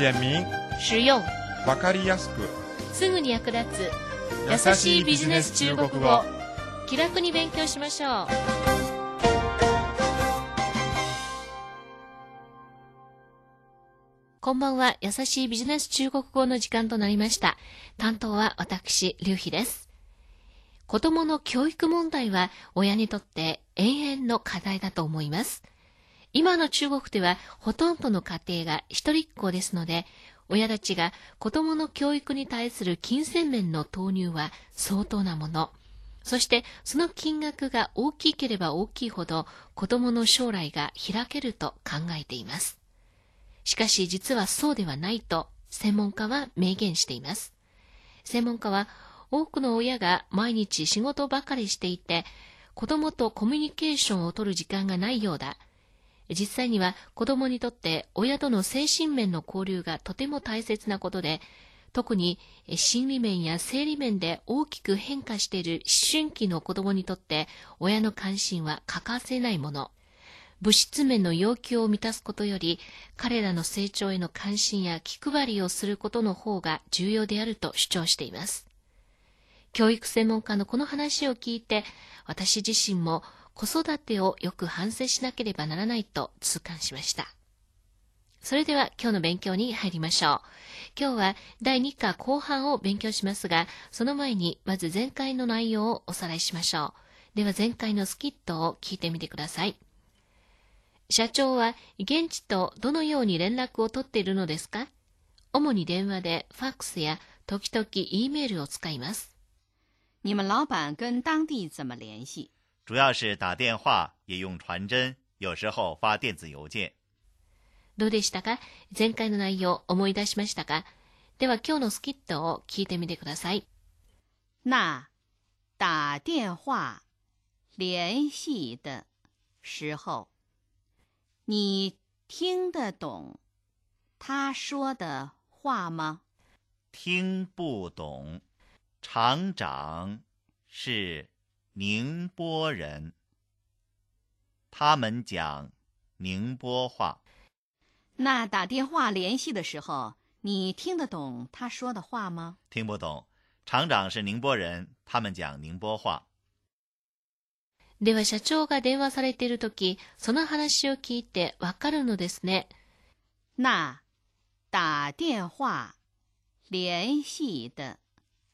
简明、实用、わかりやすく、すぐに役立つ。優しいビジネス中国語。気楽に勉強しましょう。こんばんは。優しいビジネス中国語の時間となりました。担当は私劉飛です。子供の教育問題は親にとって永遠の課題だと思います今の中国ではほとんどの家庭が一人っ子ですので親たちが子供の教育に対する金銭面の投入は相当なもの。そしてその金額が大きければ大きいほど子供の将来が開けると考えています。しかし実はそうではないと専門家は明言しています。専門家は多くの親が毎日仕事ばかりしていて子供とコミュニケーションを取る時間がないようだ。実際には子供にとって親との精神面の交流がとても大切なことで、特に心理面や生理面で大きく変化している思春期の子供にとって親の関心は欠かせないもの。物質面の要求を満たすことより彼らの成長への関心や気配りをすることの方が重要であると主張しています。教育専門家のこの話を聞いて私自身も子育てをよく反省しなければならないと痛感しました。それでは今日の勉強に入りましょう。今日は第2課後半を勉強しますが、その前にまず前回の内容をおさらいしましょう。では前回のスキットを聞いてみてください。社長は現地とどのように連絡を取っているのですか？主に電話でファックスや時々 E メールを使います。你们老板跟当地怎么联系？主要是打電話、也用傳真、有時候發電子郵件。どうでしたか前回の内容思い出しましたかでは今日のスキットを聞いてみてください。那打電話聯繫的時候，你聽得懂他說的話嗎？聽不懂。廠長是 寧波人，他們講寧波話。那打電話聯繫的時候，你聽得懂他說的話嗎？聽不懂。廠長是寧波人，他們講寧波話。では社長が電話されているとき、その話を聞いてわかるのですね。那打電話聯繫的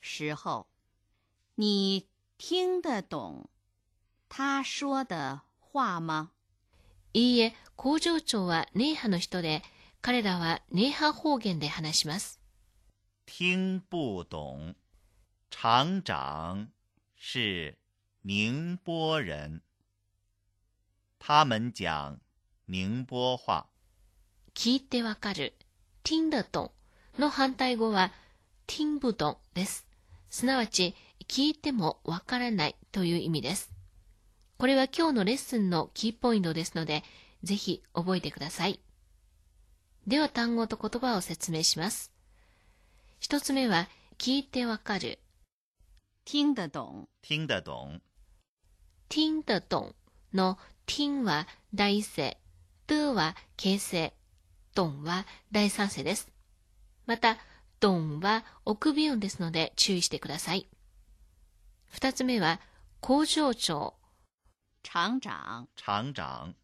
時候，你 聽得懂他說的話嗎いいえ、工場長はネイハの人で、彼らはネイハ方言で話します。聽不懂。廠長是寧波人，他們講寧波話。聞いてわかる、聽得懂の反対語は、聽不懂です。すなわち、聞いてもわからないという意味です。これは今日のレッスンのキーポイントですので、ぜひ覚えてください。では単語と言葉を説明します。一つ目は、聞いてわかる。聽得懂。聽得懂。聽得懂の聽は第一声、的は形声、懂は第三声です。また、懂は臆病音ですので注意してください。二つ目は、工場長。廠長。廠長。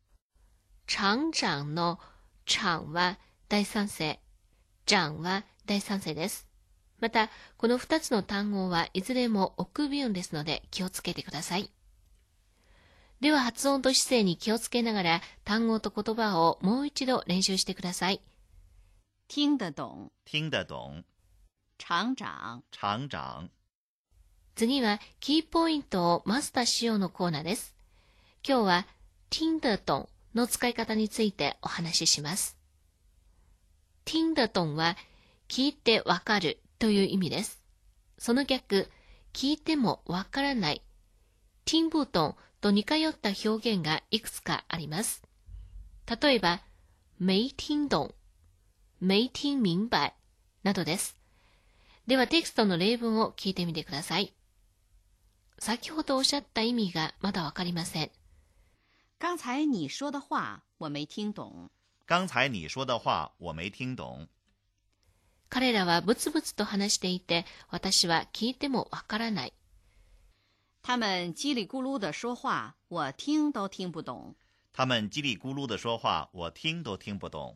廠長の廠は第三声、長は第三声です。また、この二つの単語はいずれも臆病音ですので気をつけてください。では発音と姿勢に気をつけながら単語と言葉をもう一度練習してください。聽得懂。聽得懂。廠長。廠長。次はキーポイントをマスターしようのコーナーです。今日は聽得懂の使い方についてお話しします。聽得懂は聞いてわかるという意味です。その逆、聞いてもわからない。聽不懂と似通った表現がいくつかあります。例えば、没聽懂、没聽明白などです。ではテキストの例文を聞いてみてください。先ほどおっしゃった意味がまだわかりません。剛才你說的話我沒聽懂。剛才你說的話我沒聽懂。彼らはブツブツと話していて、私は聞いてもわからない。他们叽里咕噜的说话，我听都听不懂。他们叽里咕噜的说话，我听都听不懂。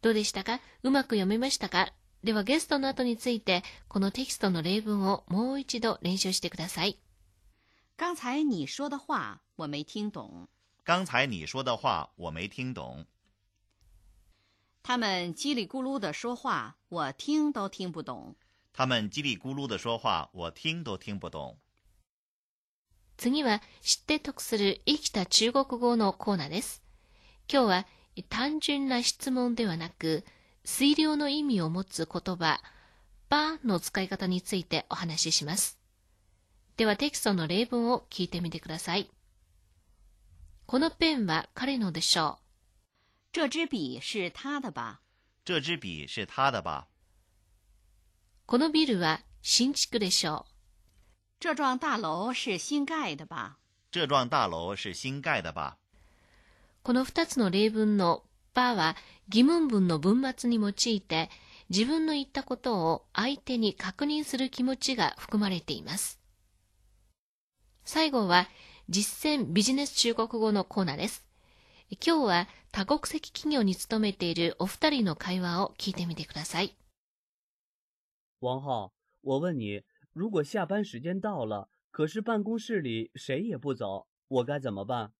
どうでしたか？うまく読めましたか？ではゲストの後について、このテキストの例文をもう一度練習してください。刚才你说的话我没听懂。刚才你说的话我没听懂。他们叽里咕噜的说话，我听都听不懂。他们叽里咕噜的说话，我听都听不懂。次は知って得する生きた中国語のコーナーです。今日は単純な質問ではなく、推量の意味を持つ言葉、ばの使い方についてお話しします。ではテキストの例文を聞いてみてください。このペンは彼のでしょう。这支笔是他的吧？这支笔是他的吧？このビルは新築でしょう。这幢大楼是新盖的吧？这幢大楼是新盖的吧？この二つの例文のばは疑問文の文末に用いて自分の言ったことを相手に確認する気持ちが含まれています。最後は実践ビジネス中国語のコーナーです。今日は多国籍企業に勤めているお二人の会話を聞いてみてください。王浩，我问你，如果下班时间到了，可是办公室里谁也不走，我该怎么办？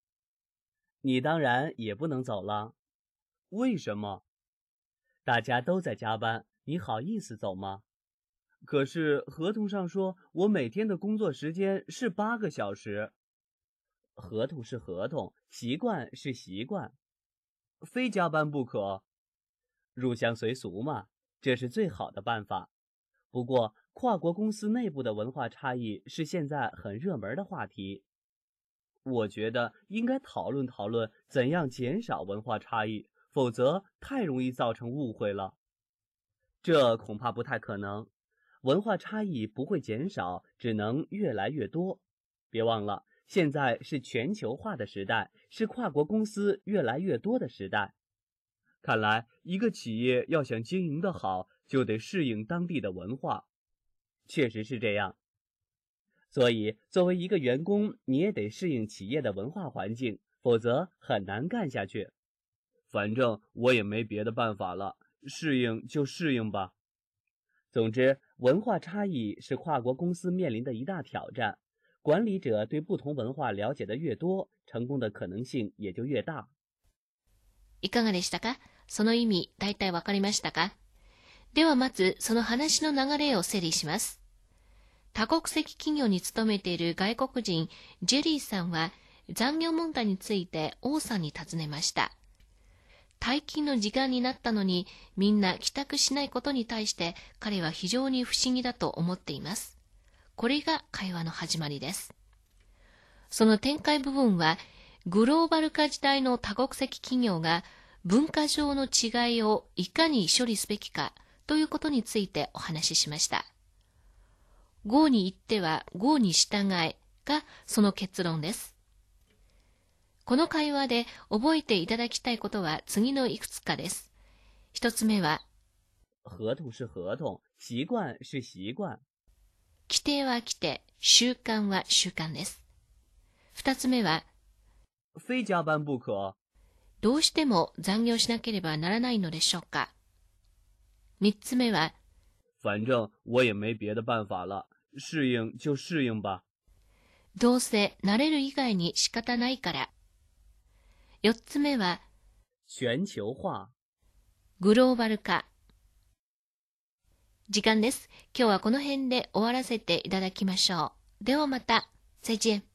你当然也不能走了。为什么？大家都在加班，你好意思走吗？可是合同上说我每天的工作时间是八个小时。合同是合同，习惯是习惯，非加班不可。入乡随俗嘛，这是最好的办法。不过，跨国公司内部的文化差异是现在很热门的话题。我觉得应该讨论讨论怎样减少文化差异，否则太容易造成误会了。这恐怕不太可能。文化差异不会减少，只能越来越多。别忘了，现在是全球化的时代，是跨国公司越来越多的时代。看来，一个企业要想经营得好，就得适应当地的文化。确实是这样。所以，作为一个员工，你也得适应企业的文化环境，否则很难干下去。反正我也没别的办法了，适应就适应吧。总之，文化差异是跨国公司面临的一大挑战。管理者对不同文化了解的越多，成功的可能性也就越大。いかがでしたかその意味、大体わかりましたかではまず、その話の流れを整理します。多国籍企業に勤めている外国人、ジェリーさんは、残業問題について王さんに尋ねました。 退勤の時間になったのに、みんな帰宅しないことに対して、彼は非常に不思議だと思っています。これが会話の始まりです。その展開部分は、グローバル化時代の多国籍企業が文化上の違いをいかに処理すべきかということについてお話ししました。合に言っては合に従えがその結論です。この会話で覚えていただきたいことは次のいくつかです。一つ目は、合同是合同，习惯是習慣。規定は規定、習慣は習慣です。二つ目は、非加班不可。どうしても残業しなければならないのでしょうか三つ目は、反正我也没别的办法了，适应就适应吧。どうせ慣れる以外に仕方ないから。四つ目は、全球化。グローバル化。時間です。今日はこの辺で終わらせていただきましょう。ではまた。再见。